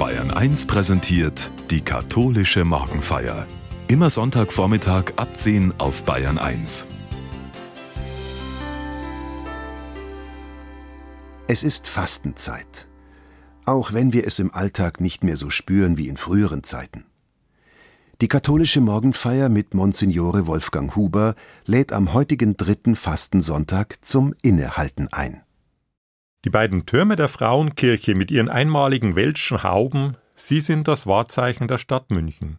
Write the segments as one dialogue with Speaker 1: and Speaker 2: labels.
Speaker 1: Bayern 1 präsentiert die katholische Morgenfeier. Immer Sonntagvormittag ab 10 auf Bayern 1.
Speaker 2: Es ist Fastenzeit. Auch wenn wir es im Alltag nicht mehr so spüren wie in früheren Zeiten. Die katholische Morgenfeier mit Monsignore Wolfgang Huber lädt am heutigen dritten Fastensonntag zum Innehalten ein.
Speaker 3: Die beiden Türme der Frauenkirche mit ihren einmaligen welschen Hauben, sie sind das Wahrzeichen der Stadt München.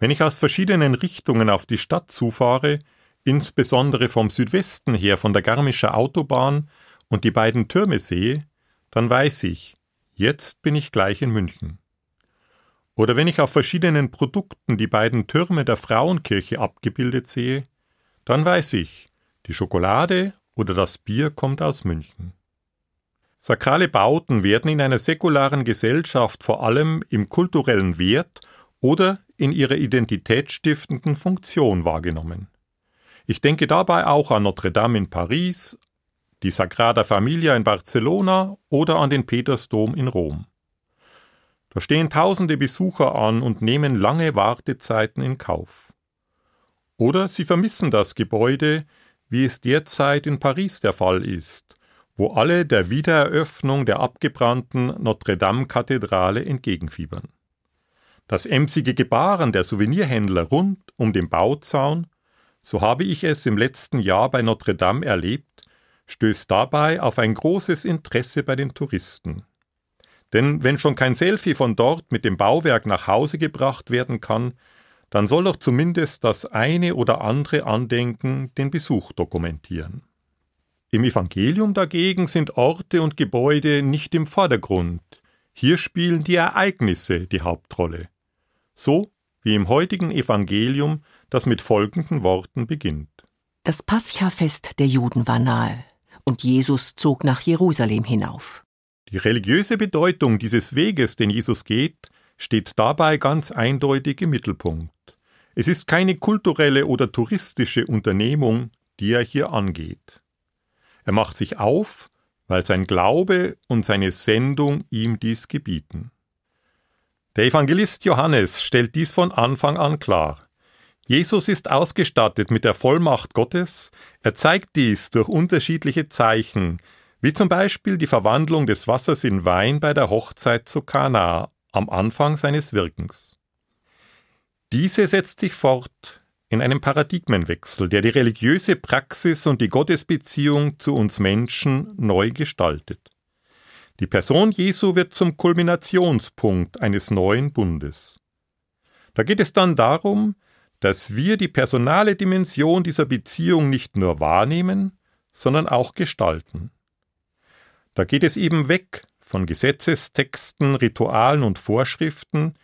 Speaker 3: Wenn ich aus verschiedenen Richtungen auf die Stadt zufahre, insbesondere vom Südwesten her von der Garmischer Autobahn und die beiden Türme sehe, dann weiß ich, jetzt bin ich gleich in München. Oder wenn ich auf verschiedenen Produkten die beiden Türme der Frauenkirche abgebildet sehe, dann weiß ich, die Schokolade oder das Bier kommt aus München. Sakrale Bauten werden in einer säkularen Gesellschaft vor allem im kulturellen Wert oder in ihrer identitätsstiftenden Funktion wahrgenommen. Ich denke dabei auch an Notre Dame in Paris, die Sagrada Familia in Barcelona oder an den Petersdom in Rom. Da stehen tausende Besucher an und nehmen lange Wartezeiten in Kauf. Oder sie vermissen das Gebäude, wie es derzeit in Paris der Fall ist, wo alle der Wiedereröffnung der abgebrannten Notre-Dame-Kathedrale entgegenfiebern. Das emsige Gebaren der Souvenirhändler rund um den Bauzaun, so habe ich es im letzten Jahr bei Notre Dame erlebt, stößt dabei auf ein großes Interesse bei den Touristen. Denn wenn schon kein Selfie von dort mit dem Bauwerk nach Hause gebracht werden kann, dann soll doch zumindest das eine oder andere Andenken den Besuch dokumentieren. Im Evangelium dagegen sind Orte und Gebäude nicht im Vordergrund. Hier spielen die Ereignisse die Hauptrolle. So wie im heutigen Evangelium, das mit folgenden Worten beginnt.
Speaker 4: Das Paschafest der Juden war nahe, und Jesus zog nach Jerusalem hinauf.
Speaker 3: Die religiöse Bedeutung dieses Weges, den Jesus geht, steht dabei ganz eindeutig im Mittelpunkt. Es ist keine kulturelle oder touristische Unternehmung, die er hier angeht. Er macht sich auf, weil sein Glaube und seine Sendung ihm dies gebieten. Der Evangelist Johannes stellt dies von Anfang an klar. Jesus ist ausgestattet mit der Vollmacht Gottes, er zeigt dies durch unterschiedliche Zeichen, wie zum Beispiel die Verwandlung des Wassers in Wein bei der Hochzeit zu Kana am Anfang seines Wirkens. Diese setzt sich fort in einem Paradigmenwechsel, der die religiöse Praxis und die Gottesbeziehung zu uns Menschen neu gestaltet. Die Person Jesu wird zum Kulminationspunkt eines neuen Bundes. Da geht es dann darum, dass wir die personale Dimension dieser Beziehung nicht nur wahrnehmen, sondern auch gestalten. Da geht es eben weg von Gesetzestexten, Ritualen und Vorschriften,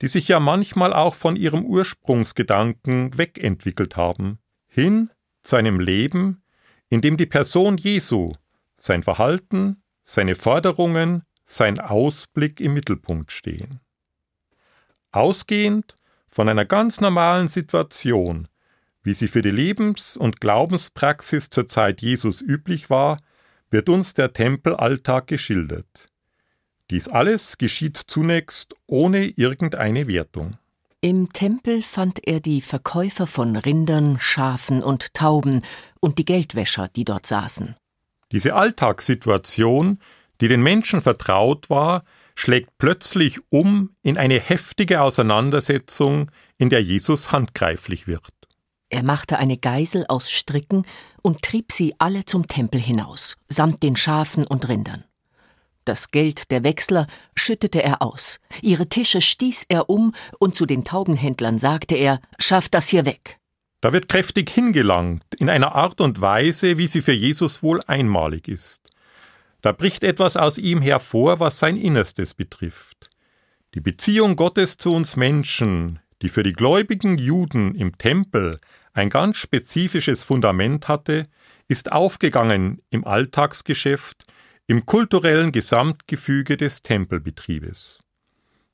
Speaker 3: die sich ja manchmal auch von ihrem Ursprungsgedanken wegentwickelt haben, hin zu einem Leben, in dem die Person Jesu, sein Verhalten, seine Forderungen, sein Ausblick im Mittelpunkt stehen. Ausgehend von einer ganz normalen Situation, wie sie für die Lebens- und Glaubenspraxis zur Zeit Jesus üblich war, wird uns der Tempelalltag geschildert. Dies alles geschieht zunächst ohne irgendeine Wertung.
Speaker 4: Im Tempel fand er die Verkäufer von Rindern, Schafen und Tauben und die Geldwäscher, die dort saßen.
Speaker 3: Diese Alltagssituation, die den Menschen vertraut war, schlägt plötzlich um in eine heftige Auseinandersetzung, in der Jesus handgreiflich wird.
Speaker 4: Er machte eine Geisel aus Stricken und trieb sie alle zum Tempel hinaus, samt den Schafen und Rindern. Das Geld der Wechsler schüttete er aus. Ihre Tische stieß er um und zu den Taubenhändlern sagte er: Schafft das hier weg.
Speaker 3: Da wird kräftig hingelangt, in einer Art und Weise, wie sie für Jesus wohl einmalig ist. Da bricht etwas aus ihm hervor, was sein Innerstes betrifft. Die Beziehung Gottes zu uns Menschen, die für die gläubigen Juden im Tempel ein ganz spezifisches Fundament hatte, ist aufgegangen im Alltagsgeschäft, im kulturellen Gesamtgefüge des Tempelbetriebes.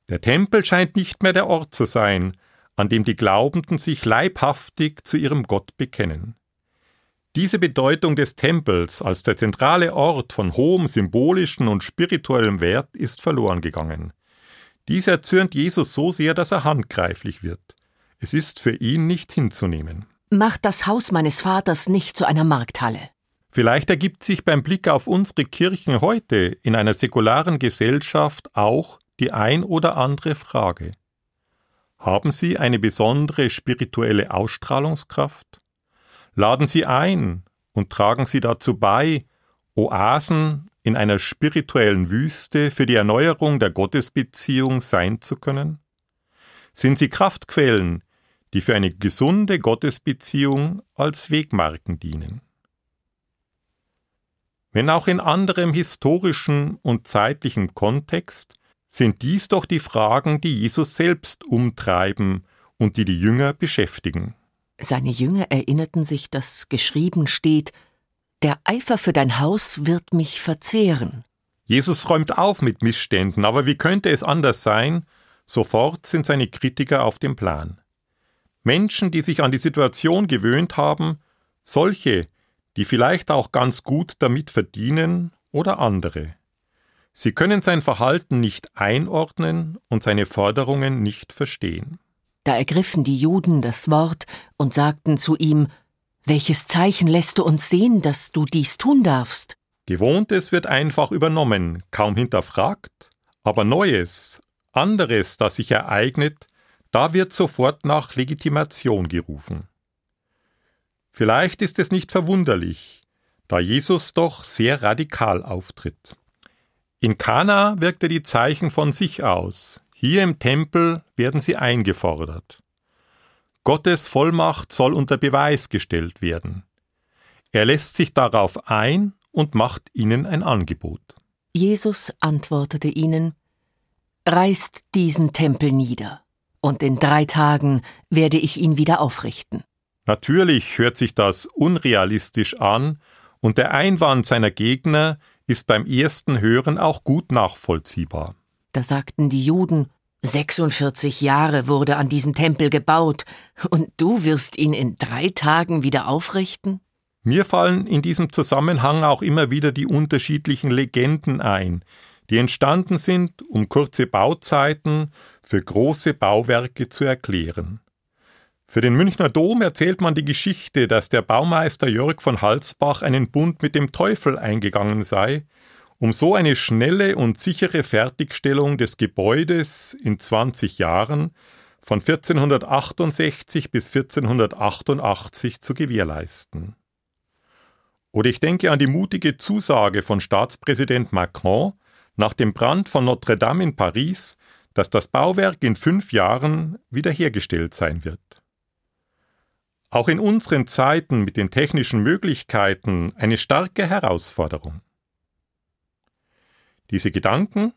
Speaker 3: Der Tempel scheint nicht mehr der Ort zu sein, an dem die Glaubenden sich leibhaftig zu ihrem Gott bekennen. Diese Bedeutung des Tempels als der zentrale Ort von hohem symbolischen und spirituellem Wert ist verloren gegangen. Dies erzürnt Jesus so sehr, dass er handgreiflich wird. Es ist für ihn nicht hinzunehmen.
Speaker 4: Macht das Haus meines Vaters nicht zu einer Markthalle.
Speaker 3: Vielleicht ergibt sich beim Blick auf unsere Kirchen heute in einer säkularen Gesellschaft auch die ein oder andere Frage. Haben sie eine besondere spirituelle Ausstrahlungskraft? Laden sie ein und tragen sie dazu bei, Oasen in einer spirituellen Wüste für die Erneuerung der Gottesbeziehung sein zu können? Sind sie Kraftquellen, die für eine gesunde Gottesbeziehung als Wegmarken dienen? Wenn auch in anderem historischen und zeitlichen Kontext, sind dies doch die Fragen, die Jesus selbst umtreiben und die die Jünger beschäftigen.
Speaker 4: Seine Jünger erinnerten sich, dass geschrieben steht, der Eifer für dein Haus wird mich verzehren.
Speaker 3: Jesus räumt auf mit Missständen, aber wie könnte es anders sein? Sofort sind seine Kritiker auf dem Plan. Menschen, die sich an die Situation gewöhnt haben, solche, die vielleicht auch ganz gut damit verdienen oder andere. Sie können sein Verhalten nicht einordnen und seine Forderungen nicht verstehen.
Speaker 4: Da ergriffen die Juden das Wort und sagten zu ihm Welches Zeichen lässt du uns sehen, dass du dies tun darfst?
Speaker 3: Gewohntes wird einfach übernommen, kaum hinterfragt, aber Neues, anderes, das sich ereignet, da wird sofort nach Legitimation gerufen. Vielleicht ist es nicht verwunderlich, da Jesus doch sehr radikal auftritt. In Kana wirkt er die Zeichen von sich aus, hier im Tempel werden sie eingefordert. Gottes Vollmacht soll unter Beweis gestellt werden. Er lässt sich darauf ein und macht ihnen ein Angebot.
Speaker 4: Jesus antwortete ihnen Reißt diesen Tempel nieder, und in drei Tagen werde ich ihn wieder aufrichten.
Speaker 3: Natürlich hört sich das unrealistisch an, und der Einwand seiner Gegner ist beim ersten Hören auch gut nachvollziehbar.
Speaker 4: Da sagten die Juden 46 Jahre wurde an diesem Tempel gebaut, und du wirst ihn in drei Tagen wieder aufrichten?
Speaker 3: Mir fallen in diesem Zusammenhang auch immer wieder die unterschiedlichen Legenden ein, die entstanden sind, um kurze Bauzeiten für große Bauwerke zu erklären. Für den Münchner Dom erzählt man die Geschichte, dass der Baumeister Jörg von Halsbach einen Bund mit dem Teufel eingegangen sei, um so eine schnelle und sichere Fertigstellung des Gebäudes in 20 Jahren von 1468 bis 1488 zu gewährleisten. Oder ich denke an die mutige Zusage von Staatspräsident Macron nach dem Brand von Notre Dame in Paris, dass das Bauwerk in fünf Jahren wiederhergestellt sein wird. Auch in unseren Zeiten mit den technischen Möglichkeiten eine starke Herausforderung. Diese Gedanken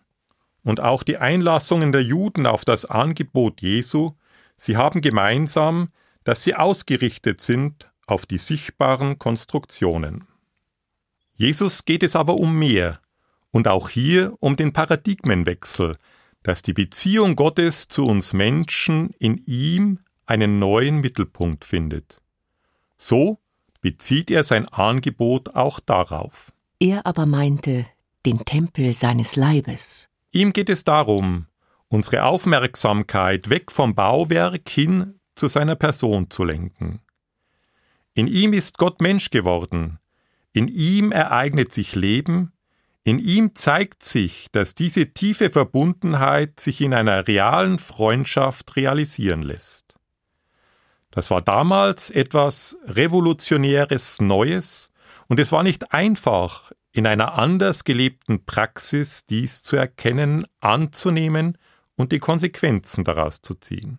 Speaker 3: und auch die Einlassungen der Juden auf das Angebot Jesu, sie haben gemeinsam, dass sie ausgerichtet sind auf die sichtbaren Konstruktionen. Jesus geht es aber um mehr und auch hier um den Paradigmenwechsel, dass die Beziehung Gottes zu uns Menschen in ihm einen neuen Mittelpunkt findet. So bezieht er sein Angebot auch darauf.
Speaker 4: Er aber meinte den Tempel seines Leibes.
Speaker 3: Ihm geht es darum, unsere Aufmerksamkeit weg vom Bauwerk hin zu seiner Person zu lenken. In ihm ist Gott Mensch geworden, in ihm ereignet sich Leben, in ihm zeigt sich, dass diese tiefe Verbundenheit sich in einer realen Freundschaft realisieren lässt. Das war damals etwas Revolutionäres Neues, und es war nicht einfach, in einer anders gelebten Praxis dies zu erkennen, anzunehmen und die Konsequenzen daraus zu ziehen.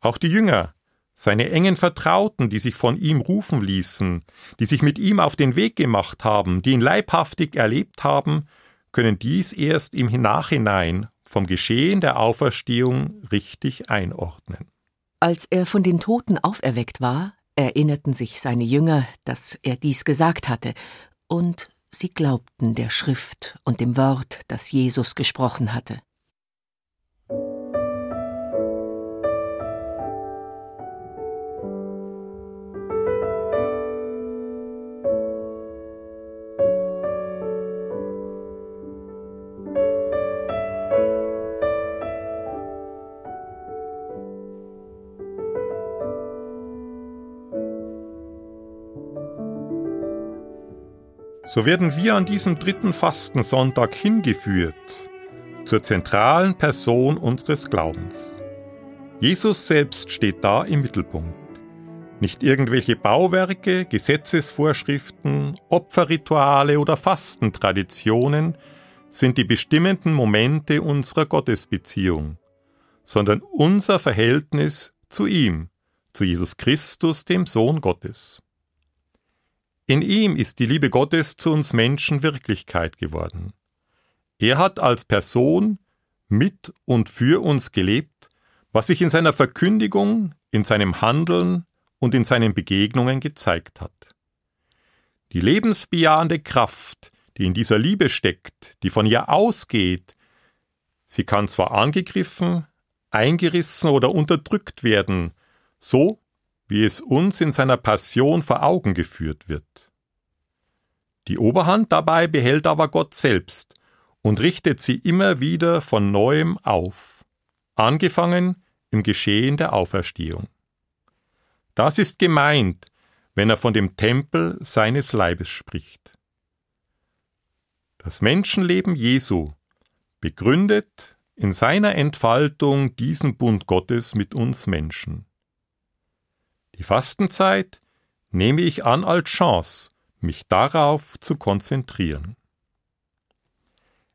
Speaker 3: Auch die Jünger, seine engen Vertrauten, die sich von ihm rufen ließen, die sich mit ihm auf den Weg gemacht haben, die ihn leibhaftig erlebt haben, können dies erst im Nachhinein vom Geschehen der Auferstehung richtig einordnen.
Speaker 4: Als er von den Toten auferweckt war, erinnerten sich seine Jünger, dass er dies gesagt hatte, und sie glaubten der Schrift und dem Wort, das Jesus gesprochen hatte.
Speaker 3: So werden wir an diesem dritten Fastensonntag hingeführt zur zentralen Person unseres Glaubens. Jesus selbst steht da im Mittelpunkt. Nicht irgendwelche Bauwerke, Gesetzesvorschriften, Opferrituale oder Fastentraditionen sind die bestimmenden Momente unserer Gottesbeziehung, sondern unser Verhältnis zu ihm, zu Jesus Christus, dem Sohn Gottes. In ihm ist die Liebe Gottes zu uns Menschen Wirklichkeit geworden. Er hat als Person mit und für uns gelebt, was sich in seiner Verkündigung, in seinem Handeln und in seinen Begegnungen gezeigt hat. Die lebensbejahende Kraft, die in dieser Liebe steckt, die von ihr ausgeht, sie kann zwar angegriffen, eingerissen oder unterdrückt werden, so wie es uns in seiner Passion vor Augen geführt wird. Die Oberhand dabei behält aber Gott selbst und richtet sie immer wieder von neuem auf, angefangen im Geschehen der Auferstehung. Das ist gemeint, wenn er von dem Tempel seines Leibes spricht. Das Menschenleben Jesu begründet in seiner Entfaltung diesen Bund Gottes mit uns Menschen. Die Fastenzeit nehme ich an als Chance, mich darauf zu konzentrieren.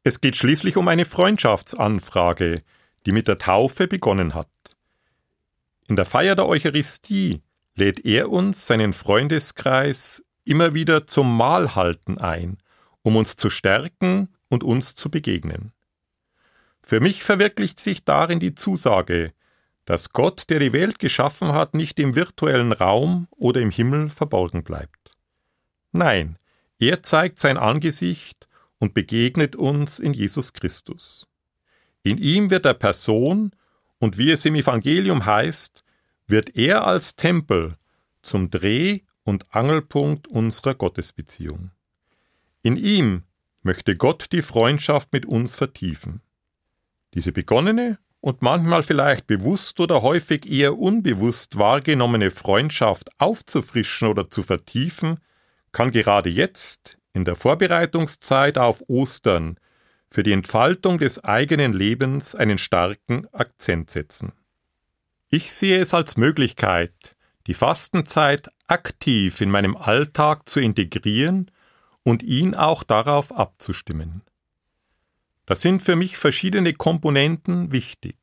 Speaker 3: Es geht schließlich um eine Freundschaftsanfrage, die mit der Taufe begonnen hat. In der Feier der Eucharistie lädt er uns, seinen Freundeskreis, immer wieder zum Mahlhalten ein, um uns zu stärken und uns zu begegnen. Für mich verwirklicht sich darin die Zusage, dass Gott, der die Welt geschaffen hat, nicht im virtuellen Raum oder im Himmel verborgen bleibt. Nein, er zeigt sein Angesicht und begegnet uns in Jesus Christus. In ihm wird er Person, und wie es im Evangelium heißt, wird er als Tempel zum Dreh- und Angelpunkt unserer Gottesbeziehung. In ihm möchte Gott die Freundschaft mit uns vertiefen. Diese begonnene und manchmal vielleicht bewusst oder häufig eher unbewusst wahrgenommene Freundschaft aufzufrischen oder zu vertiefen, kann gerade jetzt, in der Vorbereitungszeit auf Ostern, für die Entfaltung des eigenen Lebens einen starken Akzent setzen. Ich sehe es als Möglichkeit, die Fastenzeit aktiv in meinem Alltag zu integrieren und ihn auch darauf abzustimmen. Da sind für mich verschiedene Komponenten wichtig.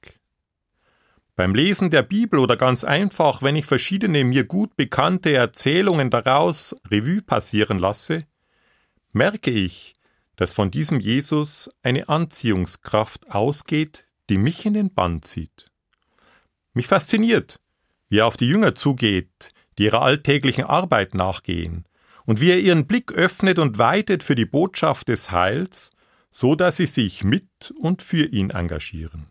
Speaker 3: Beim Lesen der Bibel oder ganz einfach, wenn ich verschiedene mir gut bekannte Erzählungen daraus Revue passieren lasse, merke ich, dass von diesem Jesus eine Anziehungskraft ausgeht, die mich in den Bann zieht. Mich fasziniert, wie er auf die Jünger zugeht, die ihrer alltäglichen Arbeit nachgehen, und wie er ihren Blick öffnet und weitet für die Botschaft des Heils so dass sie sich mit und für ihn engagieren.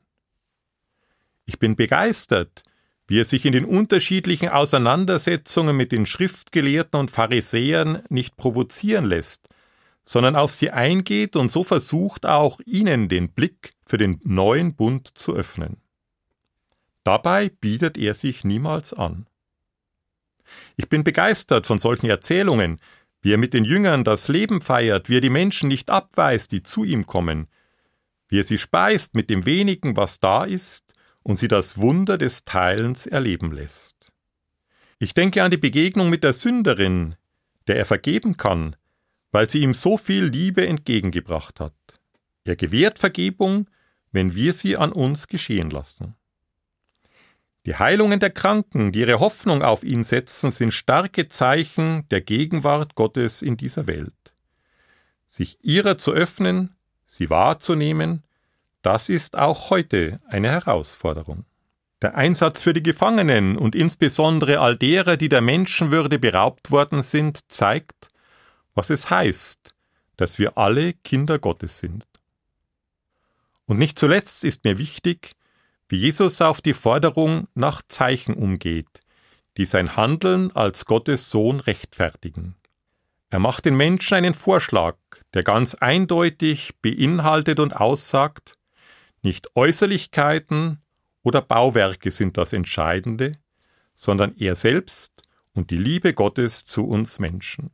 Speaker 3: Ich bin begeistert, wie er sich in den unterschiedlichen Auseinandersetzungen mit den Schriftgelehrten und Pharisäern nicht provozieren lässt, sondern auf sie eingeht und so versucht auch ihnen den Blick für den neuen Bund zu öffnen. Dabei bietet er sich niemals an. Ich bin begeistert von solchen Erzählungen, wie er mit den Jüngern das Leben feiert, wie er die Menschen nicht abweist, die zu ihm kommen, wie er sie speist mit dem wenigen, was da ist, und sie das Wunder des Teilens erleben lässt. Ich denke an die Begegnung mit der Sünderin, der er vergeben kann, weil sie ihm so viel Liebe entgegengebracht hat. Er gewährt Vergebung, wenn wir sie an uns geschehen lassen. Die Heilungen der Kranken, die ihre Hoffnung auf ihn setzen, sind starke Zeichen der Gegenwart Gottes in dieser Welt. Sich ihrer zu öffnen, sie wahrzunehmen, das ist auch heute eine Herausforderung. Der Einsatz für die Gefangenen und insbesondere all derer, die der Menschenwürde beraubt worden sind, zeigt, was es heißt, dass wir alle Kinder Gottes sind. Und nicht zuletzt ist mir wichtig, wie Jesus auf die Forderung nach Zeichen umgeht, die sein Handeln als Gottes Sohn rechtfertigen. Er macht den Menschen einen Vorschlag, der ganz eindeutig beinhaltet und aussagt, nicht Äußerlichkeiten oder Bauwerke sind das Entscheidende, sondern er selbst und die Liebe Gottes zu uns Menschen.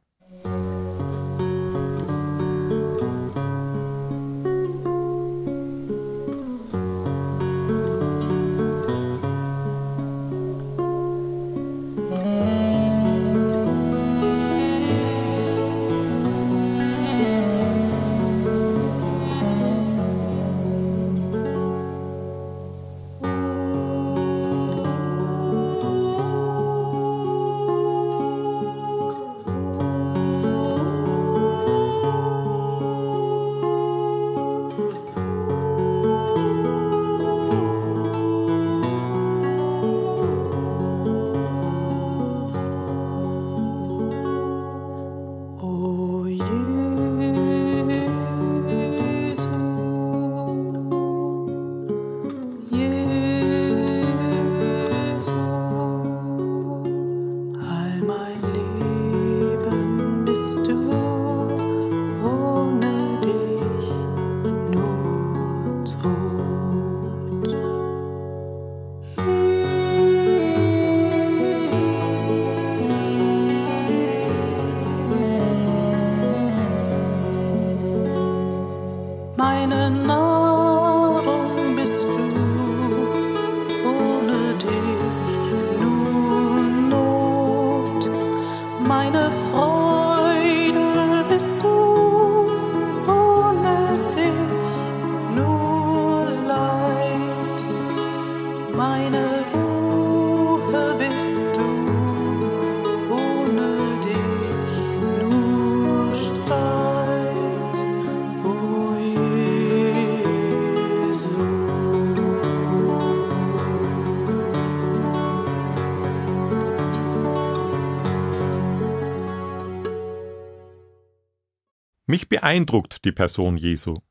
Speaker 3: Beeindruckt die Person Jesu.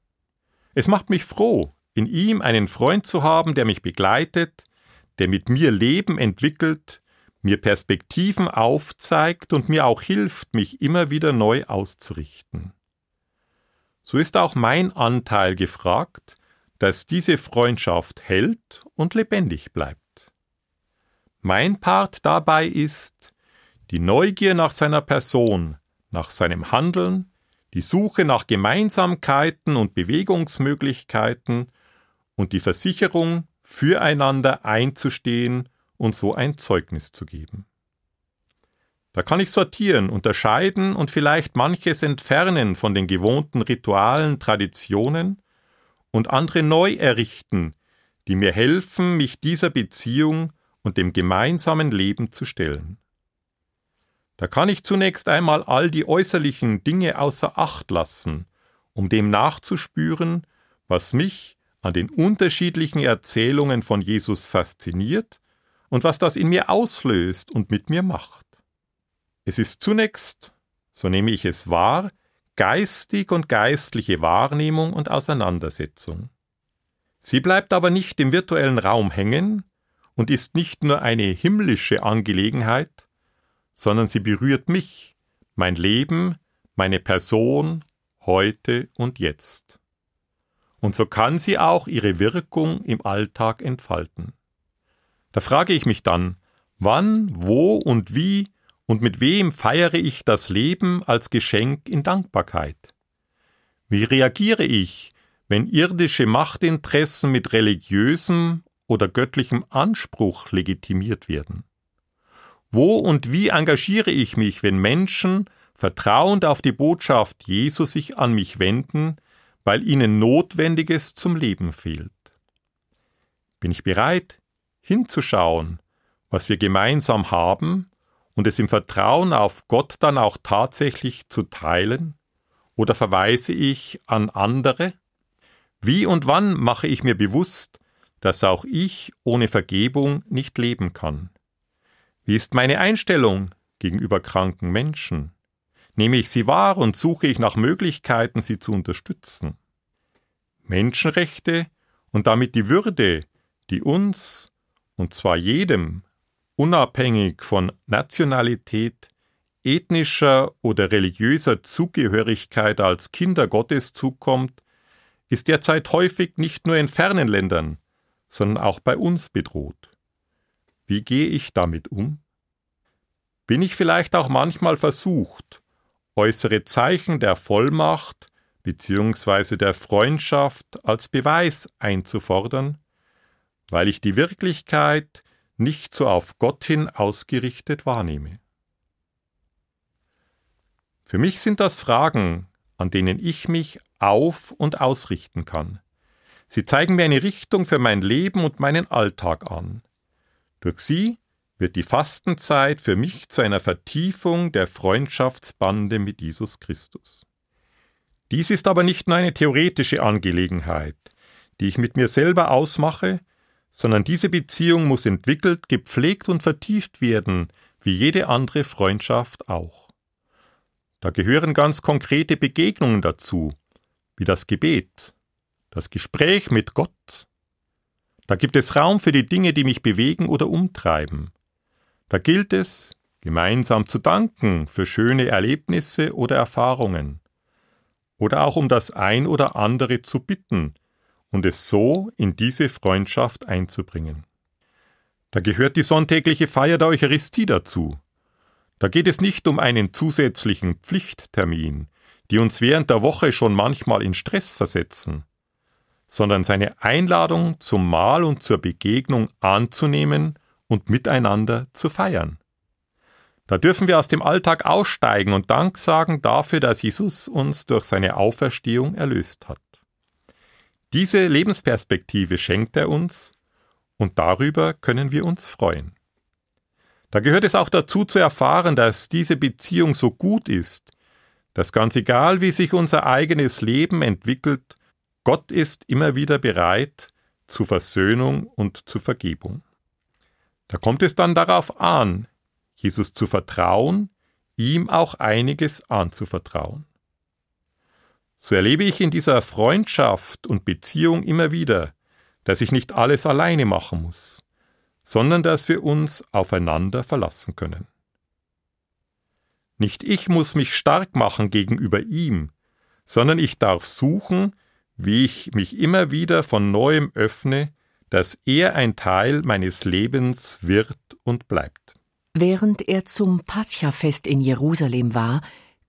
Speaker 3: Es macht mich froh, in ihm einen Freund zu haben, der mich begleitet, der mit mir Leben entwickelt, mir Perspektiven aufzeigt und mir auch hilft, mich immer wieder neu auszurichten. So ist auch mein Anteil gefragt, dass diese Freundschaft hält und lebendig bleibt. Mein Part dabei ist die Neugier nach seiner Person, nach seinem Handeln, die Suche nach Gemeinsamkeiten und Bewegungsmöglichkeiten und die Versicherung, füreinander einzustehen und so ein Zeugnis zu geben. Da kann ich sortieren, unterscheiden und vielleicht manches entfernen von den gewohnten Ritualen, Traditionen und andere neu errichten, die mir helfen, mich dieser Beziehung und dem gemeinsamen Leben zu stellen. Da kann ich zunächst einmal all die äußerlichen Dinge außer Acht lassen, um dem nachzuspüren, was mich an den unterschiedlichen Erzählungen von Jesus fasziniert und was das in mir auslöst und mit mir macht. Es ist zunächst, so nehme ich es wahr, geistig und geistliche Wahrnehmung und Auseinandersetzung. Sie bleibt aber nicht im virtuellen Raum hängen und ist nicht nur eine himmlische Angelegenheit, sondern sie berührt mich, mein Leben, meine Person, heute und jetzt. Und so kann sie auch ihre Wirkung im Alltag entfalten. Da frage ich mich dann, wann, wo und wie und mit wem feiere ich das Leben als Geschenk in Dankbarkeit? Wie reagiere ich, wenn irdische Machtinteressen mit religiösem oder göttlichem Anspruch legitimiert werden? Wo und wie engagiere ich mich, wenn Menschen vertrauend auf die Botschaft Jesu sich an mich wenden, weil ihnen Notwendiges zum Leben fehlt? Bin ich bereit, hinzuschauen, was wir gemeinsam haben, und es im Vertrauen auf Gott dann auch tatsächlich zu teilen? Oder verweise ich an andere? Wie und wann mache ich mir bewusst, dass auch ich ohne Vergebung nicht leben kann? Wie ist meine Einstellung gegenüber kranken Menschen? Nehme ich sie wahr und suche ich nach Möglichkeiten, sie zu unterstützen? Menschenrechte und damit die Würde, die uns, und zwar jedem, unabhängig von Nationalität, ethnischer oder religiöser Zugehörigkeit als Kinder Gottes zukommt, ist derzeit häufig nicht nur in fernen Ländern, sondern auch bei uns bedroht. Wie gehe ich damit um? Bin ich vielleicht auch manchmal versucht, äußere Zeichen der Vollmacht bzw. der Freundschaft als Beweis einzufordern, weil ich die Wirklichkeit nicht so auf Gott hin ausgerichtet wahrnehme? Für mich sind das Fragen, an denen ich mich auf und ausrichten kann. Sie zeigen mir eine Richtung für mein Leben und meinen Alltag an. Durch sie wird die Fastenzeit für mich zu einer Vertiefung der Freundschaftsbande mit Jesus Christus. Dies ist aber nicht nur eine theoretische Angelegenheit, die ich mit mir selber ausmache, sondern diese Beziehung muss entwickelt, gepflegt und vertieft werden, wie jede andere Freundschaft auch. Da gehören ganz konkrete Begegnungen dazu, wie das Gebet, das Gespräch mit Gott. Da gibt es Raum für die Dinge, die mich bewegen oder umtreiben. Da gilt es, gemeinsam zu danken für schöne Erlebnisse oder Erfahrungen. Oder auch um das ein oder andere zu bitten und es so in diese Freundschaft einzubringen. Da gehört die sonntägliche Feier der Eucharistie dazu. Da geht es nicht um einen zusätzlichen Pflichttermin, die uns während der Woche schon manchmal in Stress versetzen, sondern seine Einladung zum Mahl und zur Begegnung anzunehmen und miteinander zu feiern. Da dürfen wir aus dem Alltag aussteigen und Dank sagen dafür, dass Jesus uns durch seine Auferstehung erlöst hat. Diese Lebensperspektive schenkt er uns und darüber können wir uns freuen. Da gehört es auch dazu zu erfahren, dass diese Beziehung so gut ist, dass ganz egal, wie sich unser eigenes Leben entwickelt, Gott ist immer wieder bereit zu Versöhnung und zu Vergebung. Da kommt es dann darauf an, Jesus zu vertrauen, ihm auch einiges anzuvertrauen. So erlebe ich in dieser Freundschaft und Beziehung immer wieder, dass ich nicht alles alleine machen muss, sondern dass wir uns aufeinander verlassen können. Nicht ich muss mich stark machen gegenüber ihm, sondern ich darf suchen, wie ich mich immer wieder von neuem öffne, dass er ein Teil meines Lebens wird und bleibt.
Speaker 4: Während er zum Paschafest in Jerusalem war,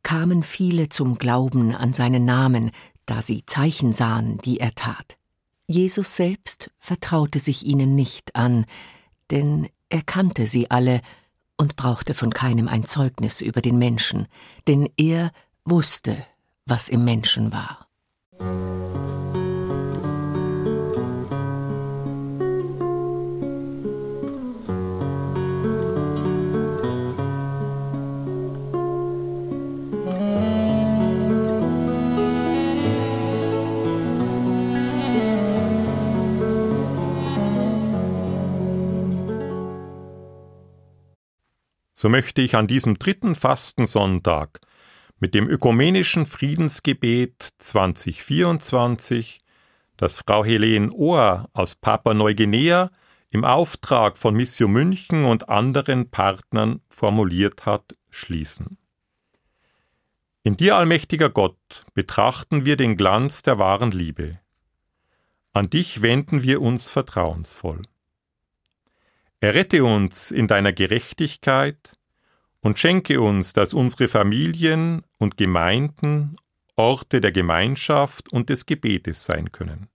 Speaker 4: kamen viele zum Glauben an seinen Namen, da sie Zeichen sahen, die er tat. Jesus selbst vertraute sich ihnen nicht an, denn er kannte sie alle und brauchte von keinem ein Zeugnis über den Menschen, denn er wusste, was im Menschen war.
Speaker 3: So möchte ich an diesem dritten Fastensonntag mit dem ökumenischen Friedensgebet 2024, das Frau Helene Ohr aus Papua-Neuguinea im Auftrag von Mission München und anderen Partnern formuliert hat, schließen. In dir, allmächtiger Gott, betrachten wir den Glanz der wahren Liebe. An dich wenden wir uns vertrauensvoll. Errette uns in deiner Gerechtigkeit und schenke uns, dass unsere Familien und Gemeinden Orte der Gemeinschaft und des Gebetes sein können.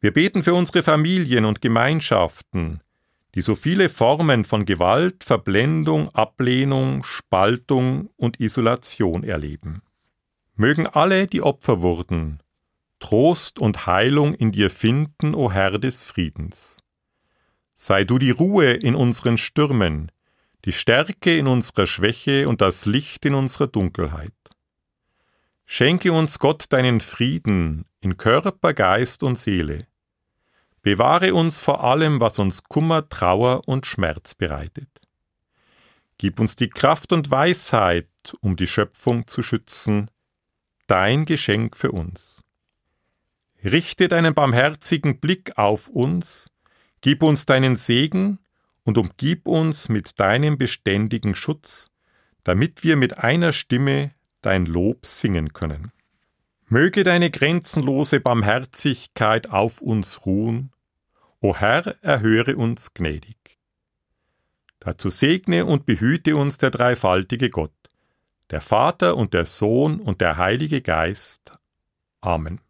Speaker 3: Wir beten für unsere Familien und Gemeinschaften, die so viele Formen von Gewalt, Verblendung, Ablehnung, Spaltung und Isolation erleben. Mögen alle, die Opfer wurden, Trost und Heilung in dir finden, o Herr des Friedens. Sei du die Ruhe in unseren Stürmen, die Stärke in unserer Schwäche und das Licht in unserer Dunkelheit. Schenke uns Gott deinen Frieden in Körper, Geist und Seele. Bewahre uns vor allem, was uns Kummer, Trauer und Schmerz bereitet. Gib uns die Kraft und Weisheit, um die Schöpfung zu schützen, dein Geschenk für uns. Richte deinen barmherzigen Blick auf uns, Gib uns deinen Segen und umgib uns mit deinem beständigen Schutz, damit wir mit einer Stimme dein Lob singen können. Möge deine grenzenlose Barmherzigkeit auf uns ruhen, o Herr, erhöre uns gnädig. Dazu segne und behüte uns der dreifaltige Gott, der Vater und der Sohn und der Heilige Geist. Amen.